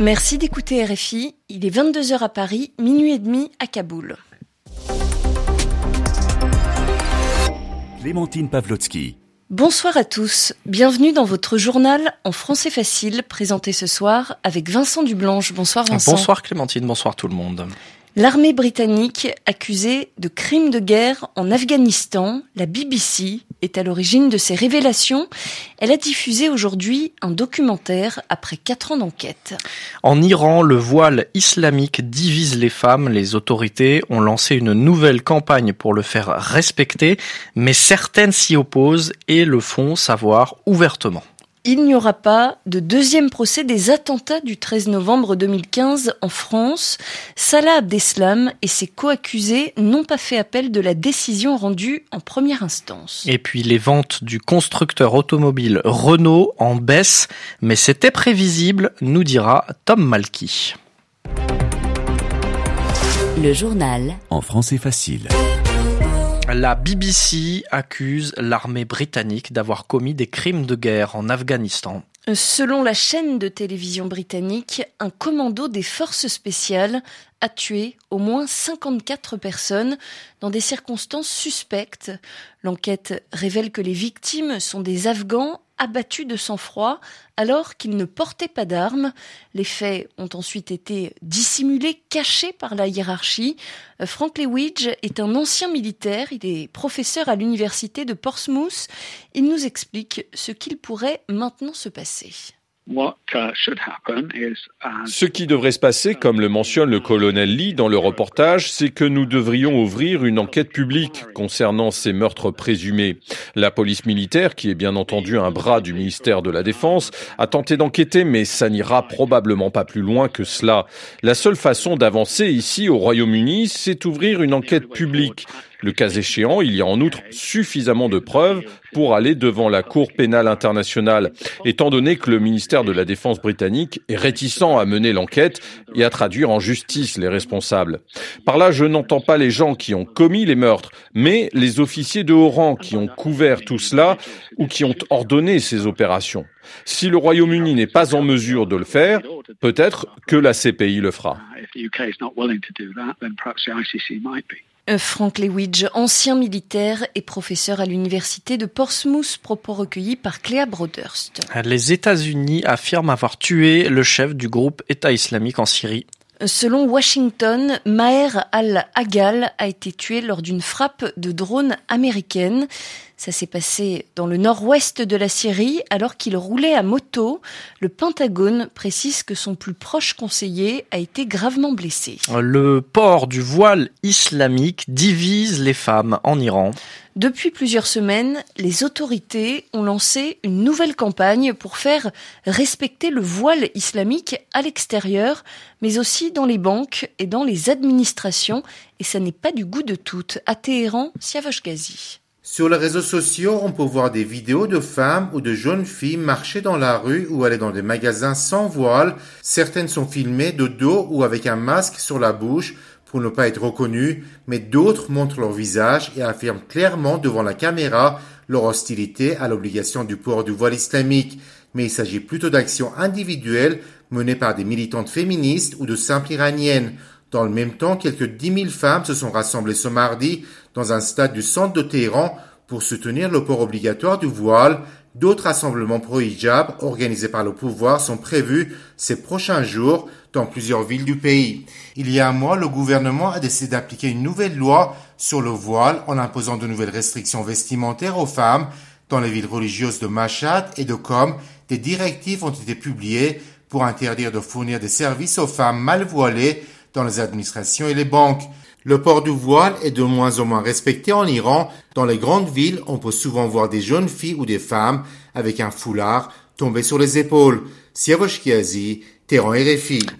Merci d'écouter RFI. Il est 22h à Paris, minuit et demi à Kaboul. Clémentine Pavlotsky. Bonsoir à tous. Bienvenue dans votre journal en français facile, présenté ce soir avec Vincent Dublanche. Bonsoir Vincent. Bonsoir Clémentine, bonsoir tout le monde. L'armée britannique accusée de crimes de guerre en Afghanistan, la BBC, est à l'origine de ces révélations. Elle a diffusé aujourd'hui un documentaire après quatre ans d'enquête. En Iran, le voile islamique divise les femmes. Les autorités ont lancé une nouvelle campagne pour le faire respecter, mais certaines s'y opposent et le font savoir ouvertement. Il n'y aura pas de deuxième procès des attentats du 13 novembre 2015 en France. Salah Abdeslam et ses co-accusés n'ont pas fait appel de la décision rendue en première instance. Et puis les ventes du constructeur automobile Renault en baisse, mais c'était prévisible, nous dira Tom Malky. Le journal en français facile. La BBC accuse l'armée britannique d'avoir commis des crimes de guerre en Afghanistan. Selon la chaîne de télévision britannique, un commando des forces spéciales a tué au moins 54 personnes dans des circonstances suspectes. L'enquête révèle que les victimes sont des Afghans abattus de sang-froid alors qu'ils ne portaient pas d'armes. Les faits ont ensuite été dissimulés, cachés par la hiérarchie. Euh, Frank Lewidge est un ancien militaire, il est professeur à l'université de Portsmouth. Il nous explique ce qu'il pourrait maintenant se passer. Ce qui devrait se passer, comme le mentionne le colonel Lee dans le reportage, c'est que nous devrions ouvrir une enquête publique concernant ces meurtres présumés. La police militaire, qui est bien entendu un bras du ministère de la Défense, a tenté d'enquêter, mais ça n'ira probablement pas plus loin que cela. La seule façon d'avancer ici au Royaume-Uni, c'est ouvrir une enquête publique. Le cas échéant, il y a en outre suffisamment de preuves pour aller devant la Cour pénale internationale, étant donné que le ministère de la Défense britannique est réticent à mener l'enquête et à traduire en justice les responsables. Par là, je n'entends pas les gens qui ont commis les meurtres, mais les officiers de haut rang qui ont couvert tout cela ou qui ont ordonné ces opérations. Si le Royaume-Uni n'est pas en mesure de le faire, peut-être que la CPI le fera. Frank Lewidge, ancien militaire et professeur à l'université de Portsmouth, propos recueillis par Cléa Broderst. Les États-Unis affirment avoir tué le chef du groupe État islamique en Syrie. Selon Washington, Maher al-Agal a été tué lors d'une frappe de drone américaine. Ça s'est passé dans le nord-ouest de la Syrie alors qu'il roulait à moto. Le Pentagone précise que son plus proche conseiller a été gravement blessé. Le port du voile islamique divise les femmes en Iran. Depuis plusieurs semaines, les autorités ont lancé une nouvelle campagne pour faire respecter le voile islamique à l'extérieur, mais aussi dans les banques et dans les administrations, et ça n'est pas du goût de toutes. À Téhéran, Siavosh Ghazi. Sur les réseaux sociaux, on peut voir des vidéos de femmes ou de jeunes filles marcher dans la rue ou aller dans des magasins sans voile. Certaines sont filmées de dos ou avec un masque sur la bouche pour ne pas être reconnues, mais d'autres montrent leur visage et affirment clairement devant la caméra leur hostilité à l'obligation du port du voile islamique. Mais il s'agit plutôt d'actions individuelles menées par des militantes féministes ou de simples iraniennes. Dans le même temps, quelques dix mille femmes se sont rassemblées ce mardi dans un stade du centre de Téhéran pour soutenir le port obligatoire du voile. D'autres rassemblements pro-hijab organisés par le pouvoir sont prévus ces prochains jours dans plusieurs villes du pays. Il y a un mois, le gouvernement a décidé d'appliquer une nouvelle loi sur le voile en imposant de nouvelles restrictions vestimentaires aux femmes dans les villes religieuses de Mashhad et de Qom. Des directives ont été publiées pour interdire de fournir des services aux femmes mal voilées dans les administrations et les banques. Le port du voile est de moins en moins respecté en Iran. Dans les grandes villes, on peut souvent voir des jeunes filles ou des femmes avec un foulard tomber sur les épaules.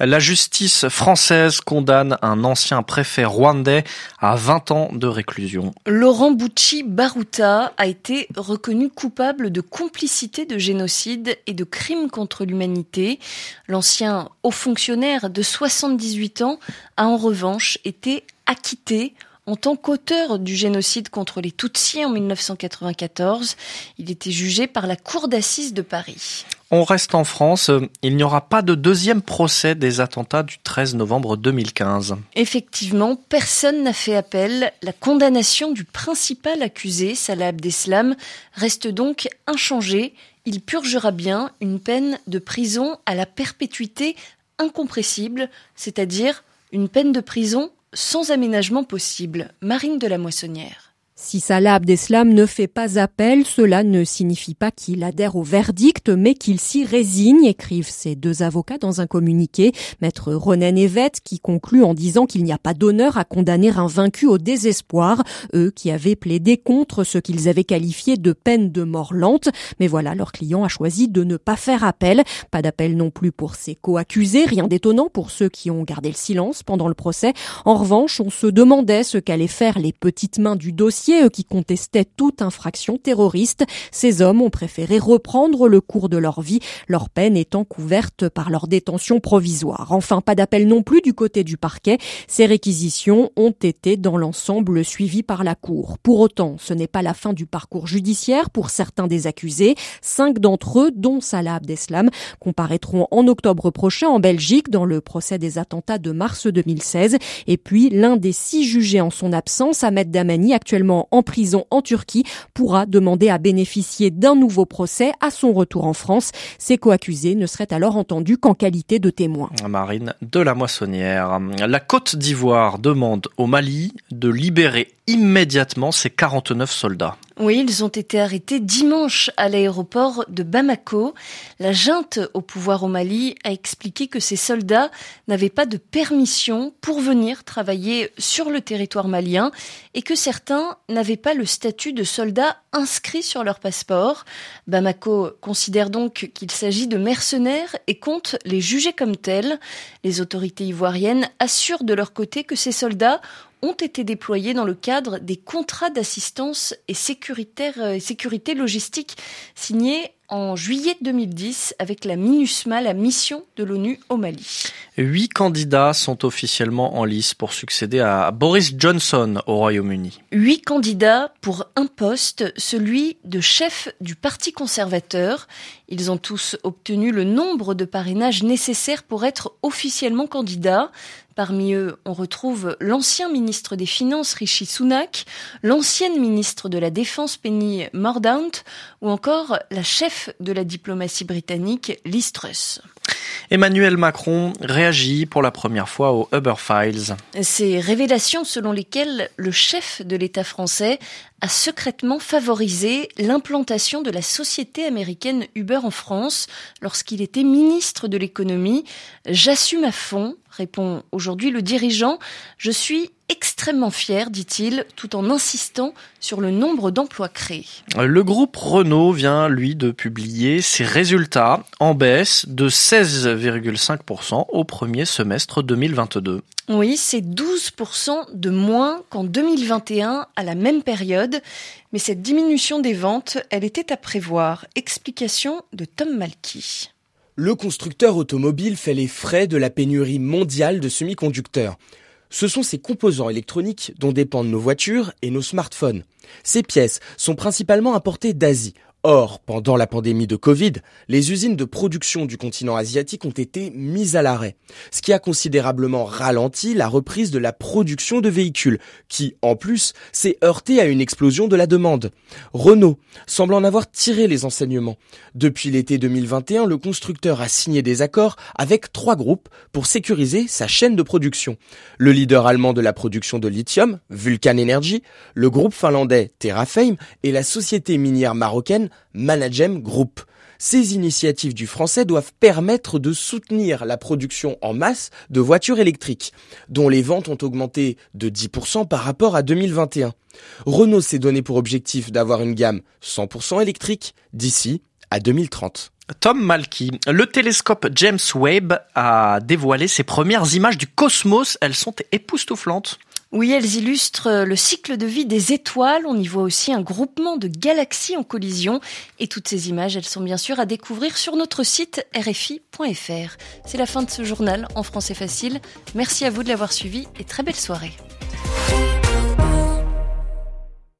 La justice française condamne un ancien préfet rwandais à 20 ans de réclusion. Laurent Boucci Baruta a été reconnu coupable de complicité de génocide et de crimes contre l'humanité. L'ancien haut fonctionnaire de 78 ans a en revanche été acquitté en tant qu'auteur du génocide contre les Tutsis en 1994. Il était jugé par la Cour d'assises de Paris. On reste en France. Il n'y aura pas de deuxième procès des attentats du 13 novembre 2015. Effectivement, personne n'a fait appel. La condamnation du principal accusé, Salah Abdeslam, reste donc inchangée. Il purgera bien une peine de prison à la perpétuité incompressible, c'est-à-dire une peine de prison sans aménagement possible. Marine de la Moissonnière. Si Salah Abdeslam ne fait pas appel, cela ne signifie pas qu'il adhère au verdict, mais qu'il s'y résigne, écrivent ces deux avocats dans un communiqué. Maître René Nevette qui conclut en disant qu'il n'y a pas d'honneur à condamner un vaincu au désespoir, eux qui avaient plaidé contre ce qu'ils avaient qualifié de peine de mort lente. Mais voilà, leur client a choisi de ne pas faire appel. Pas d'appel non plus pour ses co-accusés, rien d'étonnant pour ceux qui ont gardé le silence pendant le procès. En revanche, on se demandait ce qu'allaient faire les petites mains du dossier qui contestaient toute infraction terroriste. Ces hommes ont préféré reprendre le cours de leur vie, leur peine étant couverte par leur détention provisoire. Enfin, pas d'appel non plus du côté du parquet. Ces réquisitions ont été dans l'ensemble suivies par la Cour. Pour autant, ce n'est pas la fin du parcours judiciaire pour certains des accusés. Cinq d'entre eux, dont Salah Abdeslam, comparaîtront en octobre prochain en Belgique dans le procès des attentats de mars 2016. Et puis, l'un des six jugés en son absence, Ahmed Damani, actuellement en prison en Turquie pourra demander à bénéficier d'un nouveau procès à son retour en France. Ses coaccusés ne seraient alors entendus qu'en qualité de témoins. Marine de la Moissonnière. La Côte d'Ivoire demande au Mali de libérer immédiatement ses 49 soldats. Oui, ils ont été arrêtés dimanche à l'aéroport de Bamako. La junte au pouvoir au Mali a expliqué que ces soldats n'avaient pas de permission pour venir travailler sur le territoire malien et que certains n'avaient pas le statut de soldats inscrit sur leur passeport. Bamako considère donc qu'il s'agit de mercenaires et compte les juger comme tels. Les autorités ivoiriennes assurent de leur côté que ces soldats ont été déployés dans le cadre des contrats d'assistance et, euh, et sécurité logistique signés en juillet 2010 avec la MINUSMA, la mission de l'ONU au Mali. Huit candidats sont officiellement en lice pour succéder à Boris Johnson au Royaume-Uni. Huit candidats pour un poste, celui de chef du Parti conservateur. Ils ont tous obtenu le nombre de parrainages nécessaires pour être officiellement candidats. Parmi eux, on retrouve l'ancien ministre des Finances Rishi Sunak, l'ancienne ministre de la Défense Penny Mordaunt ou encore la chef de la diplomatie britannique Liz Truss. Emmanuel Macron réagit pour la première fois aux Uber Files. Ces révélations selon lesquelles le chef de l'État français a secrètement favorisé l'implantation de la société américaine Uber en France lorsqu'il était ministre de l'économie. J'assume à fond, répond aujourd'hui le dirigeant. Je suis extrêmement fier, dit-il, tout en insistant sur le nombre d'emplois créés. Le groupe Renault vient, lui, de publier ses résultats en baisse de 16,5% au premier semestre 2022. Oui, c'est 12% de moins qu'en 2021 à la même période. Mais cette diminution des ventes, elle était à prévoir. Explication de Tom Malky. Le constructeur automobile fait les frais de la pénurie mondiale de semi-conducteurs. Ce sont ces composants électroniques dont dépendent nos voitures et nos smartphones. Ces pièces sont principalement importées d'Asie, Or, pendant la pandémie de Covid, les usines de production du continent asiatique ont été mises à l'arrêt, ce qui a considérablement ralenti la reprise de la production de véhicules, qui, en plus, s'est heurté à une explosion de la demande. Renault semble en avoir tiré les enseignements. Depuis l'été 2021, le constructeur a signé des accords avec trois groupes pour sécuriser sa chaîne de production. Le leader allemand de la production de lithium, Vulcan Energy, le groupe finlandais Terrafame et la société minière marocaine Managem Group. Ces initiatives du français doivent permettre de soutenir la production en masse de voitures électriques, dont les ventes ont augmenté de 10% par rapport à 2021. Renault s'est donné pour objectif d'avoir une gamme 100% électrique d'ici à 2030. Tom Malky, le télescope James Webb a dévoilé ses premières images du cosmos. Elles sont époustouflantes. Oui, elles illustrent le cycle de vie des étoiles. On y voit aussi un groupement de galaxies en collision. Et toutes ces images, elles sont bien sûr à découvrir sur notre site rfi.fr. C'est la fin de ce journal en français facile. Merci à vous de l'avoir suivi et très belle soirée.